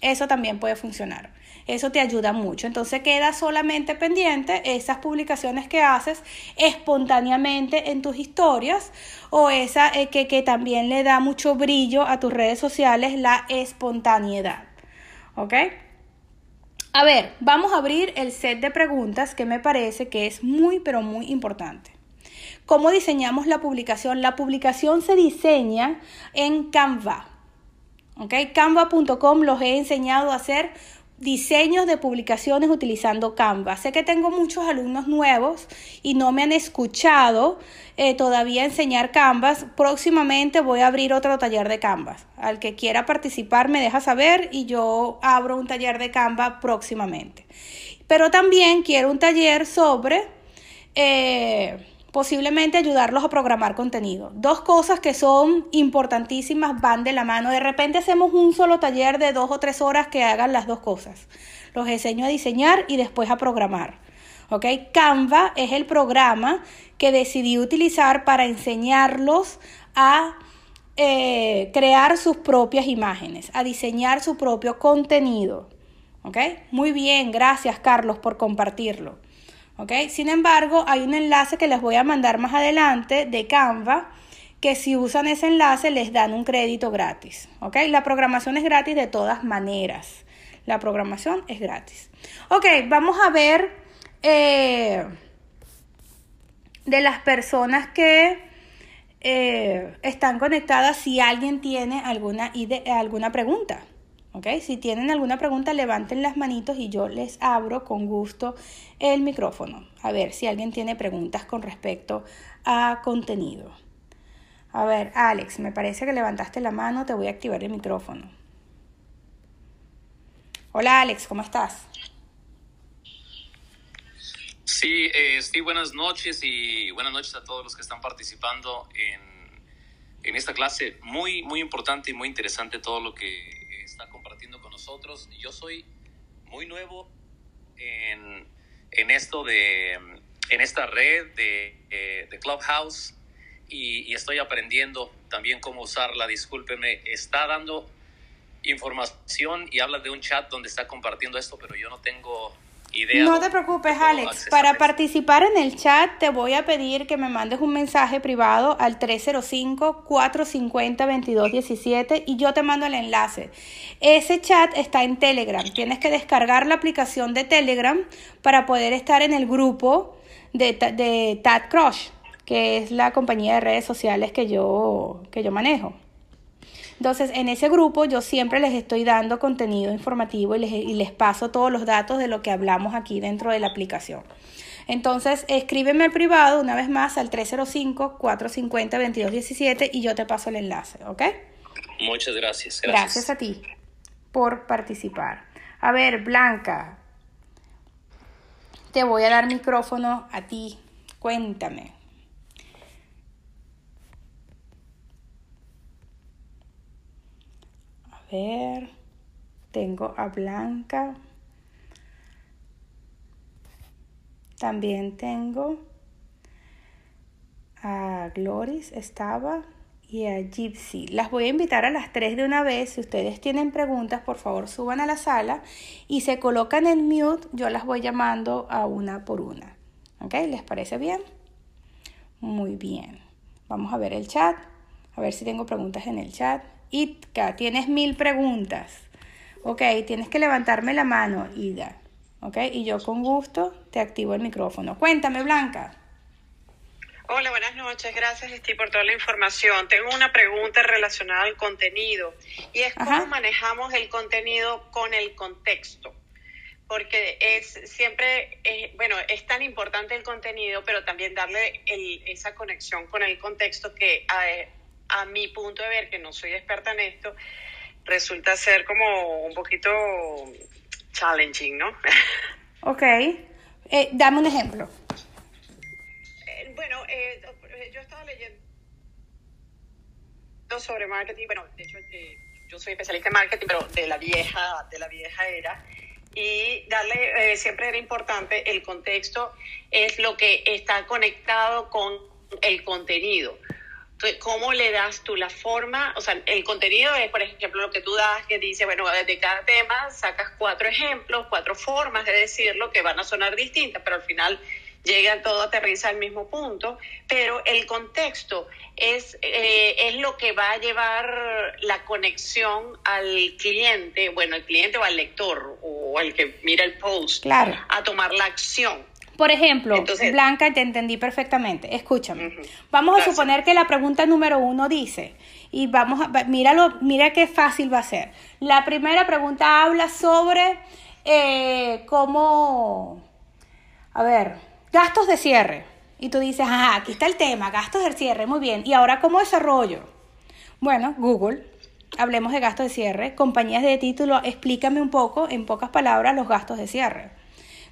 S1: Eso también puede funcionar. Eso te ayuda mucho. Entonces queda solamente pendiente esas publicaciones que haces espontáneamente en tus historias o esa eh, que, que también le da mucho brillo a tus redes sociales, la espontaneidad. ¿Ok? A ver, vamos a abrir el set de preguntas que me parece que es muy, pero muy importante. ¿Cómo diseñamos la publicación? La publicación se diseña en Canva. ¿Ok? Canva.com los he enseñado a hacer diseños de publicaciones utilizando Canva. Sé que tengo muchos alumnos nuevos y no me han escuchado eh, todavía enseñar Canvas. Próximamente voy a abrir otro taller de Canvas. Al que quiera participar me deja saber y yo abro un taller de Canva próximamente. Pero también quiero un taller sobre... Eh, posiblemente ayudarlos a programar contenido. Dos cosas que son importantísimas van de la mano. De repente hacemos un solo taller de dos o tres horas que hagan las dos cosas. Los enseño a diseñar y después a programar. ¿Ok? Canva es el programa que decidí utilizar para enseñarlos a eh, crear sus propias imágenes, a diseñar su propio contenido. ¿Ok? Muy bien, gracias Carlos por compartirlo. Sin embargo, hay un enlace que les voy a mandar más adelante de Canva que si usan ese enlace les dan un crédito gratis. La programación es gratis de todas maneras. La programación es gratis. Ok, vamos a ver eh, de las personas que eh, están conectadas si alguien tiene alguna, alguna pregunta. Si tienen alguna pregunta, levanten las manitos y yo les abro con gusto el micrófono. A ver si alguien tiene preguntas con respecto a contenido. A ver, Alex, me parece que levantaste la mano, te voy a activar el micrófono. Hola Alex, ¿cómo estás?
S3: Sí, eh, sí, buenas noches y buenas noches a todos los que están participando en, en esta clase. Muy, muy importante y muy interesante todo lo que Yo soy muy nuevo en, en esto de, en esta red de, de Clubhouse y, y, estoy aprendiendo también cómo usarla. Discúlpeme, está dando información y habla de un chat donde está compartiendo esto, pero yo no tengo idea.
S1: No te preocupes, Alex. Para participar en el chat te voy a pedir que me mandes un mensaje privado al 305-450-2217 y yo te mando el enlace. Ese chat está en Telegram. Tienes que descargar la aplicación de Telegram para poder estar en el grupo de, de Tad Crush, que es la compañía de redes sociales que yo, que yo manejo. Entonces, en ese grupo yo siempre les estoy dando contenido informativo y les, y les paso todos los datos de lo que hablamos aquí dentro de la aplicación. Entonces, escríbeme al privado una vez más al 305-450-2217 y yo te paso el enlace, ¿ok?
S3: Muchas gracias,
S1: gracias. Gracias a ti por participar. A ver, Blanca, te voy a dar micrófono a ti. Cuéntame. Ver, tengo a Blanca. También tengo a Gloris, estaba, y a Gypsy. Las voy a invitar a las tres de una vez. Si ustedes tienen preguntas, por favor suban a la sala y se colocan en mute. Yo las voy llamando a una por una. ¿Ok? ¿Les parece bien? Muy bien. Vamos a ver el chat. A ver si tengo preguntas en el chat. Itka, tienes mil preguntas. Ok, tienes que levantarme la mano, Ida. Ok, y yo con gusto te activo el micrófono. Cuéntame, Blanca.
S2: Hola, buenas noches. Gracias, Steve, por toda la información. Tengo una pregunta relacionada al contenido y es cómo manejamos el contenido con el contexto. Porque es siempre, eh, bueno, es tan importante el contenido, pero también darle esa conexión con el contexto que eh, a mi punto de ver, que no soy experta en esto, resulta ser como un poquito challenging, ¿no?
S1: Ok. Eh, dame un ejemplo.
S2: Eh, bueno, eh, yo estaba leyendo sobre marketing, bueno, de hecho yo soy especialista en marketing, pero de la vieja, de la vieja era, y darle, siempre era importante, el contexto es lo que está conectado con el contenido ¿Cómo le das tú la forma? O sea, el contenido es, por ejemplo, lo que tú das, que dice, bueno, de cada tema sacas cuatro ejemplos, cuatro formas de decirlo que van a sonar distintas, pero al final llega todo, aterriza al mismo punto. Pero el contexto es, eh, es lo que va a llevar la conexión al cliente, bueno, el cliente o al lector o al que mira el post, a tomar la acción.
S1: Por ejemplo, Blanca, te entendí perfectamente. Escúchame. Vamos a suponer que la pregunta número uno dice, y vamos a, míralo, mira qué fácil va a ser. La primera pregunta habla sobre eh, cómo, a ver, gastos de cierre. Y tú dices, ajá, aquí está el tema, gastos de cierre, muy bien. ¿Y ahora cómo desarrollo? Bueno, Google, hablemos de gastos de cierre. Compañías de título, explícame un poco, en pocas palabras, los gastos de cierre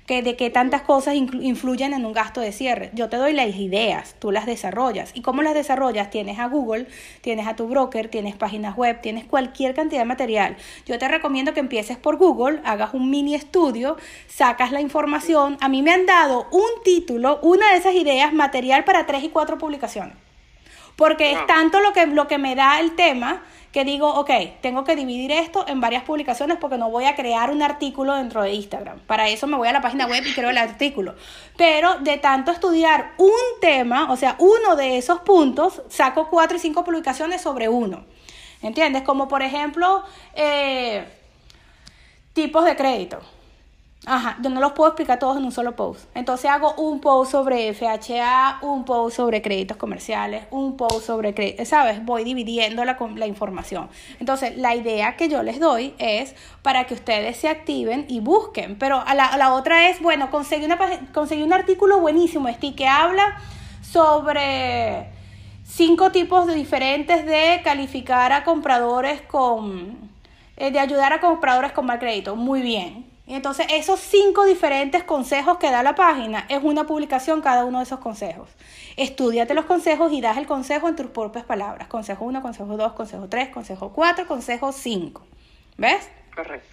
S1: que de qué tantas cosas influyen en un gasto de cierre. Yo te doy las ideas, tú las desarrollas. ¿Y cómo las desarrollas? Tienes a Google, tienes a tu broker, tienes páginas web, tienes cualquier cantidad de material. Yo te recomiendo que empieces por Google, hagas un mini estudio, sacas la información. A mí me han dado un título, una de esas ideas, material para tres y cuatro publicaciones. Porque es tanto lo que, lo que me da el tema que digo, ok, tengo que dividir esto en varias publicaciones porque no voy a crear un artículo dentro de Instagram. Para eso me voy a la página web y creo el artículo. Pero de tanto estudiar un tema, o sea, uno de esos puntos, saco cuatro y cinco publicaciones sobre uno. ¿Entiendes? Como por ejemplo, eh, tipos de crédito. Ajá, yo no los puedo explicar todos en un solo post. Entonces hago un post sobre FHA, un post sobre créditos comerciales, un post sobre créditos, ¿sabes? Voy dividiendo la, la información. Entonces, la idea que yo les doy es para que ustedes se activen y busquen. Pero a la, la otra es, bueno, conseguí, una, conseguí un artículo buenísimo, este, que habla sobre cinco tipos de diferentes de calificar a compradores con, eh, de ayudar a compradores con mal crédito. Muy bien entonces esos cinco diferentes consejos que da la página es una publicación cada uno de esos consejos. Estudiate los consejos y das el consejo en tus propias palabras. Consejo 1, consejo 2, consejo 3, consejo 4, consejo 5. ¿Ves?
S2: Correcto.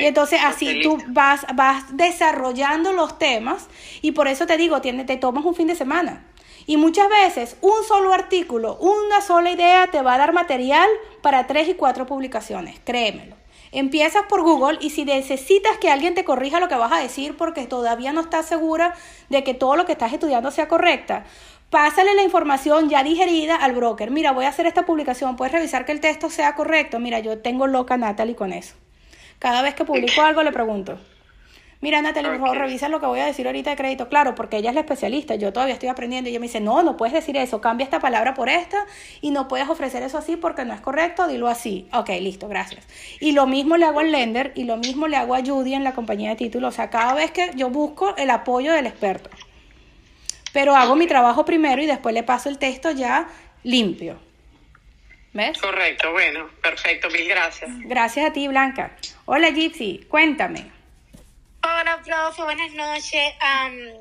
S1: Y entonces así tú vas, vas desarrollando los temas y por eso te digo, te tomas un fin de semana. Y muchas veces un solo artículo, una sola idea te va a dar material para tres y cuatro publicaciones, créemelo. Empiezas por Google y si necesitas que alguien te corrija lo que vas a decir porque todavía no estás segura de que todo lo que estás estudiando sea correcta, pásale la información ya digerida al broker. Mira, voy a hacer esta publicación, puedes revisar que el texto sea correcto. Mira, yo tengo loca Natalie con eso. Cada vez que publico algo le pregunto. Mira, Natalie, por favor, revisa lo que voy a decir ahorita de crédito. Claro, porque ella es la especialista, yo todavía estoy aprendiendo. Y ella me dice, no, no puedes decir eso, cambia esta palabra por esta y no puedes ofrecer eso así porque no es correcto, dilo así. Ok, listo, gracias. Y lo mismo le hago al lender y lo mismo le hago a Judy en la compañía de títulos. O sea, cada vez que yo busco el apoyo del experto. Pero hago mi trabajo primero y después le paso el texto ya limpio.
S2: ¿Ves? Correcto, bueno, perfecto, mil gracias.
S1: Gracias a ti, Blanca. Hola, Gypsy, cuéntame.
S4: Hola, profe, buenas noches.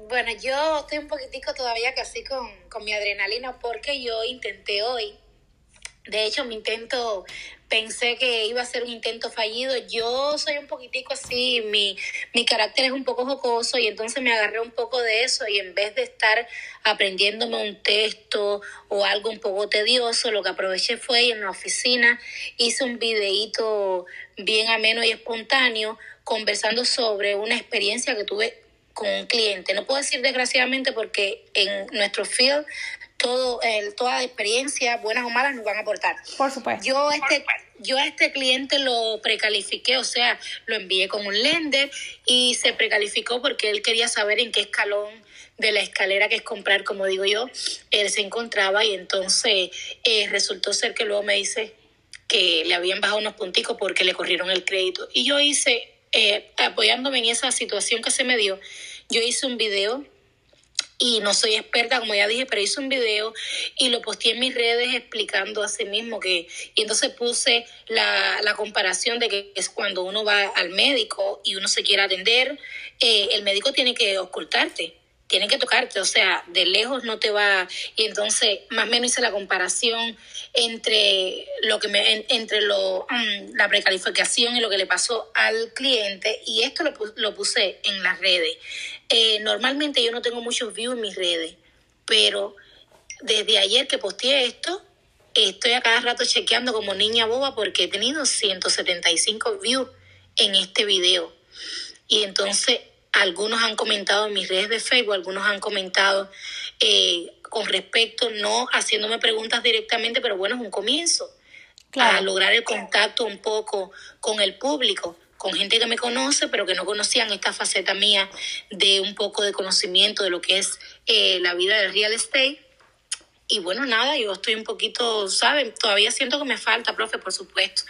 S4: bueno, yo estoy un poquitico todavía casi con, con mi adrenalina porque yo intenté hoy. De hecho, mi intento pensé que iba a ser un intento fallido. Yo soy un poquitico así, mi, mi carácter es un poco jocoso y entonces me agarré un poco de eso y en vez de estar aprendiéndome un texto o algo un poco tedioso, lo que aproveché fue en la oficina, hice un videíto bien ameno y espontáneo conversando sobre una experiencia que tuve con un cliente. No puedo decir desgraciadamente porque en nuestro field todo, el, toda experiencia, buenas o malas, nos van a aportar.
S1: Por supuesto.
S4: Yo este, yo a este cliente lo precalifiqué, o sea, lo envié con un lender y se precalificó porque él quería saber en qué escalón de la escalera que es comprar, como digo yo, él se encontraba y entonces eh, resultó ser que luego me dice que le habían bajado unos punticos porque le corrieron el crédito. Y yo hice, eh, apoyándome en esa situación que se me dio, yo hice un video y no soy experta, como ya dije, pero hice un video y lo posteé en mis redes explicando a sí mismo que, y entonces puse la, la comparación de que es cuando uno va al médico y uno se quiere atender, eh, el médico tiene que ocultarte tiene que tocarte, o sea, de lejos no te va. Y entonces, más o menos hice la comparación entre lo que me, entre lo, mm, la precalificación y lo que le pasó al cliente, y esto lo, lo puse en las redes. Eh, normalmente yo no tengo muchos views en mis redes, pero desde ayer que posteé esto, estoy a cada rato chequeando como niña boba porque he tenido 175 views en este video. Y entonces algunos han comentado en mis redes de Facebook, algunos han comentado eh, con respecto, no haciéndome preguntas directamente, pero bueno, es un comienzo. A lograr el contacto un poco con el público, con gente que me conoce, pero que no conocían esta faceta mía de un poco de conocimiento de lo que es eh, la vida del real estate. Y bueno, nada, yo estoy un poquito, ¿saben? Todavía siento que me falta, profe, por supuesto,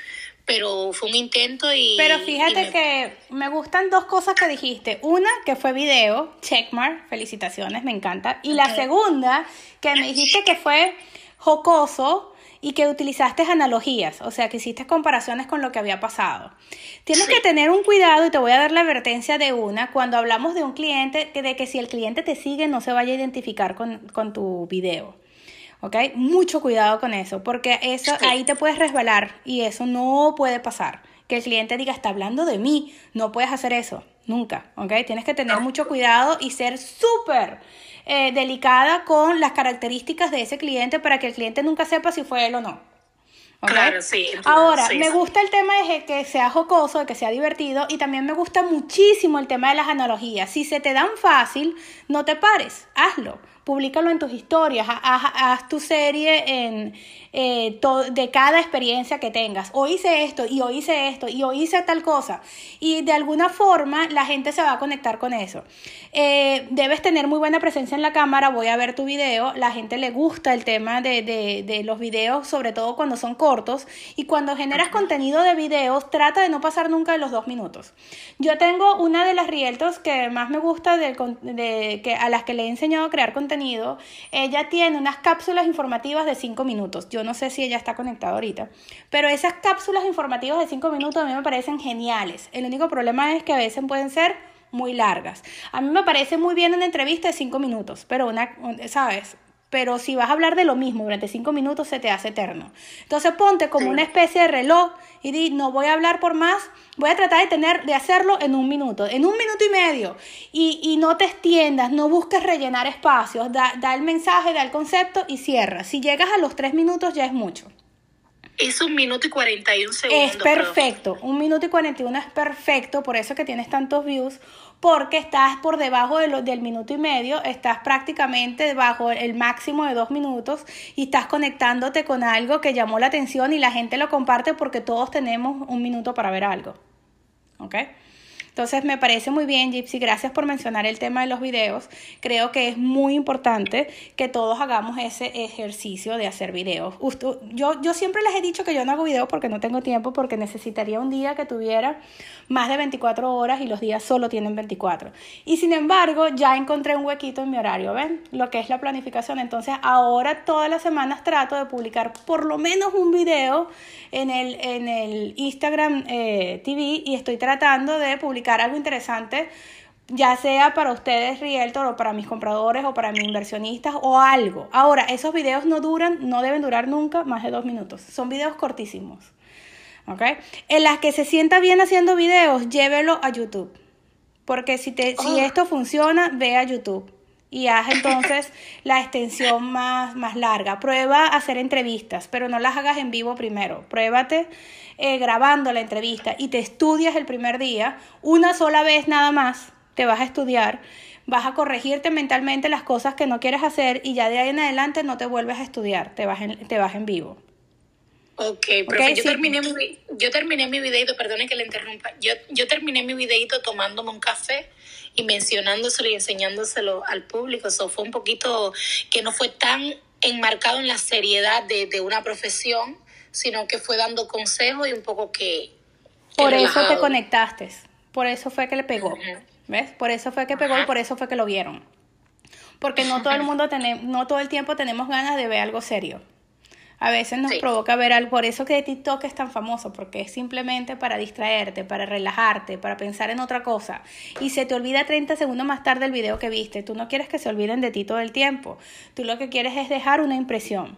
S4: pero fue un intento y...
S1: Pero fíjate que me gustan dos cosas que dijiste. Una, que fue video, checkmark, felicitaciones, me encanta. Y la segunda, que me dijiste que fue jocoso y que utilizaste analogías, o sea, que hiciste comparaciones con lo que había pasado. Tienes que tener un cuidado y te voy a dar la advertencia de una cuando hablamos de un cliente, de que si el cliente te sigue no se vaya a identificar con, con tu video. ¿ok? Mucho cuidado con eso, porque eso ahí te puedes resbalar y eso no puede pasar. Que el cliente diga, está hablando de mí, no puedes hacer eso, nunca, ¿ok? Tienes que tener mucho cuidado y ser súper eh, delicada con las características de ese cliente para que el cliente nunca sepa si fue él o no.
S2: Claro, sí.
S1: Ahora, me gusta el tema de que sea jocoso, de que sea divertido y también me gusta muchísimo el tema de las analogías. Si se te dan fácil, no te pares, hazlo públicalo en tus historias, haz, tu serie en, eh, de cada experiencia que tengas. O hice esto, y o hice esto, y o hice tal cosa. Y de alguna forma la gente se va a conectar con eso. Eh, debes tener muy buena presencia en la cámara, voy a ver tu video, la gente le gusta el tema de, de, de los videos, sobre todo cuando son cortos y cuando generas contenido de videos trata de no pasar nunca de los dos minutos. Yo tengo una de las Rieltos que más me gusta de, de, que, a las que le he enseñado a crear contenido. Ella tiene unas cápsulas informativas de cinco minutos. Yo no sé si ella está conectada ahorita, pero esas cápsulas informativas de cinco minutos a mí me parecen geniales. El único problema es que a veces pueden ser muy largas. A mí me parece muy bien una entrevista de cinco minutos, pero una, ¿sabes? Pero si vas a hablar de lo mismo durante cinco minutos se te hace eterno. Entonces ponte como una especie de reloj y di, no voy a hablar por más, voy a tratar de tener, de hacerlo en un minuto, en un minuto y medio. Y, y no te extiendas, no busques rellenar espacios, da, da el mensaje, da el concepto y cierra. Si llegas a los tres minutos ya es mucho.
S4: Es un minuto y 41 segundos.
S1: Es perfecto, un minuto y 41 es perfecto, por eso que tienes tantos views, porque estás por debajo de lo, del minuto y medio, estás prácticamente debajo el máximo de dos minutos y estás conectándote con algo que llamó la atención y la gente lo comparte porque todos tenemos un minuto para ver algo. ¿Ok? Entonces me parece muy bien, Gypsy, gracias por mencionar el tema de los videos. Creo que es muy importante que todos hagamos ese ejercicio de hacer videos. Yo, yo siempre les he dicho que yo no hago videos porque no tengo tiempo, porque necesitaría un día que tuviera más de 24 horas y los días solo tienen 24. Y sin embargo, ya encontré un huequito en mi horario, ¿ven? Lo que es la planificación. Entonces ahora todas las semanas trato de publicar por lo menos un video en el, en el Instagram eh, TV y estoy tratando de publicar algo interesante, ya sea para ustedes Realtor o para mis compradores o para mis inversionistas o algo. Ahora, esos videos no duran, no deben durar nunca más de dos minutos. Son videos cortísimos. ¿Ok? En las que se sienta bien haciendo videos, llévelo a YouTube. Porque si, te, si oh. esto funciona, ve a YouTube y haz entonces la extensión más, más larga. Prueba hacer entrevistas, pero no las hagas en vivo primero. Pruébate eh, grabando la entrevista y te estudias el primer día, una sola vez nada más, te vas a estudiar, vas a corregirte mentalmente las cosas que no quieres hacer y ya de ahí en adelante no te vuelves a estudiar, te vas en, te vas en vivo.
S4: Ok, profe, yo, terminé mi, yo terminé mi videito, perdone que le interrumpa, yo, yo terminé mi videito tomándome un café y mencionándoselo y enseñándoselo al público. Eso fue un poquito que no fue tan enmarcado en la seriedad de, de una profesión, sino que fue dando consejos y un poco que...
S1: por eso te conectaste, por eso fue que le pegó, ¿ves? Por eso fue que pegó y por eso fue que lo vieron. Porque no todo el mundo, tenemos, no todo el tiempo tenemos ganas de ver algo serio. A veces nos provoca ver algo, por eso que TikTok es tan famoso, porque es simplemente para distraerte, para relajarte, para pensar en otra cosa. Y se te olvida 30 segundos más tarde el video que viste. Tú no quieres que se olviden de ti todo el tiempo. Tú lo que quieres es dejar una impresión.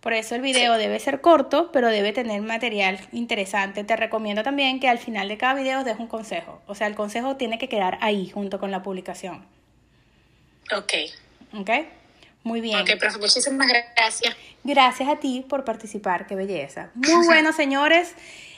S1: Por eso el video debe ser corto, pero debe tener material interesante. Te recomiendo también que al final de cada video des un consejo. O sea, el consejo tiene que quedar ahí junto con la publicación.
S4: Ok.
S1: Ok. Muy bien.
S4: Ok, profe, muchísimas gracias.
S1: Gracias a ti por participar, qué belleza. Muy bueno, señores.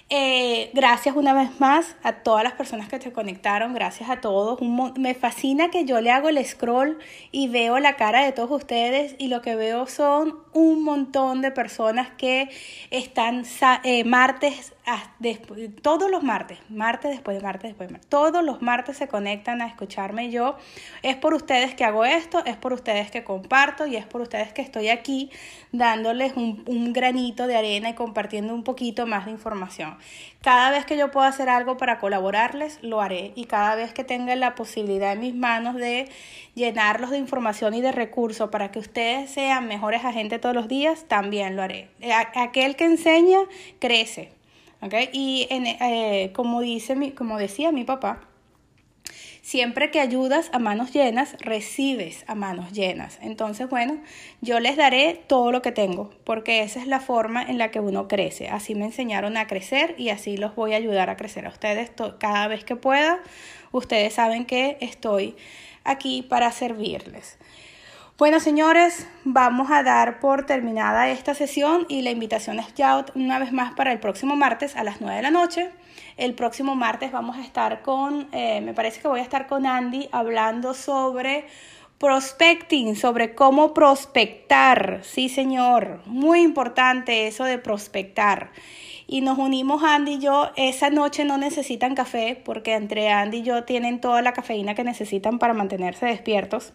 S1: Eh, gracias una vez más a todas las personas que se conectaron, gracias a todos. me fascina que yo le hago el scroll y veo la cara de todos ustedes y lo que veo son un montón de personas que están eh, martes, después, todos los martes, martes después de martes después de martes, todos los martes se conectan a escucharme yo. Es por ustedes que hago esto, es por ustedes que comparto y es por ustedes que estoy aquí dándoles un, un granito de arena y compartiendo un poquito más de información. Cada vez que yo pueda hacer algo para colaborarles, lo haré y cada vez que tenga la posibilidad en mis manos de llenarlos de información y de recursos para que ustedes sean mejores agentes todos los días, también lo haré. Aquel que enseña, crece. ¿Okay? Y eh, como, dice mi, como decía mi papá, Siempre que ayudas a manos llenas, recibes a manos llenas. Entonces, bueno, yo les daré todo lo que tengo, porque esa es la forma en la que uno crece. Así me enseñaron a crecer y así los voy a ayudar a crecer a ustedes cada vez que pueda. Ustedes saben que estoy aquí para servirles. Bueno, señores, vamos a dar por terminada esta sesión y la invitación es ya una vez más para el próximo martes a las 9 de la noche. El próximo martes vamos a estar con, eh, me parece que voy a estar con Andy hablando sobre prospecting, sobre cómo prospectar. Sí, señor, muy importante eso de prospectar. Y nos unimos Andy y yo. Esa noche no necesitan café porque entre Andy y yo tienen toda la cafeína que necesitan para mantenerse despiertos.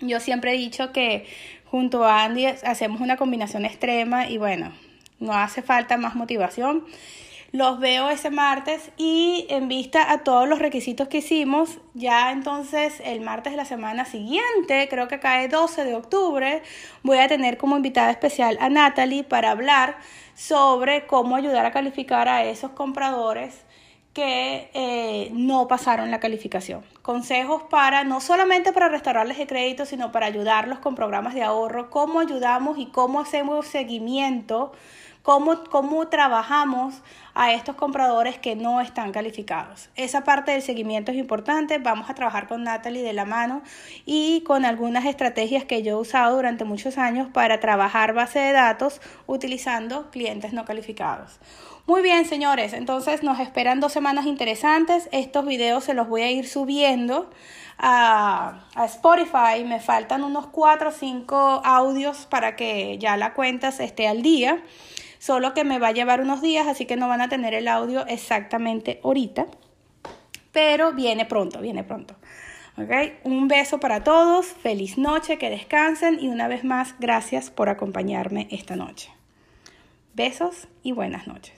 S1: Yo siempre he dicho que junto a Andy hacemos una combinación extrema y bueno, no hace falta más motivación. Los veo ese martes y en vista a todos los requisitos que hicimos, ya entonces el martes de la semana siguiente, creo que cae 12 de octubre, voy a tener como invitada especial a Natalie para hablar sobre cómo ayudar a calificar a esos compradores que eh, no pasaron la calificación. Consejos para, no solamente para restaurarles el crédito, sino para ayudarlos con programas de ahorro, cómo ayudamos y cómo hacemos seguimiento cómo, trabajamos a estos compradores que no están calificados. Esa parte del seguimiento es importante. Vamos a trabajar con Natalie de la mano y con algunas estrategias que yo he usado durante muchos años para trabajar base de datos utilizando clientes no calificados. Muy bien, señores, entonces nos esperan dos semanas interesantes. Estos videos se los voy a ir subiendo a, Spotify. Me faltan unos 4 o 5 audios para que ya la cuenta esté al día solo que me va a llevar unos días, así que no van a tener el audio exactamente ahorita, pero viene pronto, viene pronto. Okay. Un beso para todos, feliz noche, que descansen y una vez más, gracias por acompañarme esta noche. Besos y buenas noches.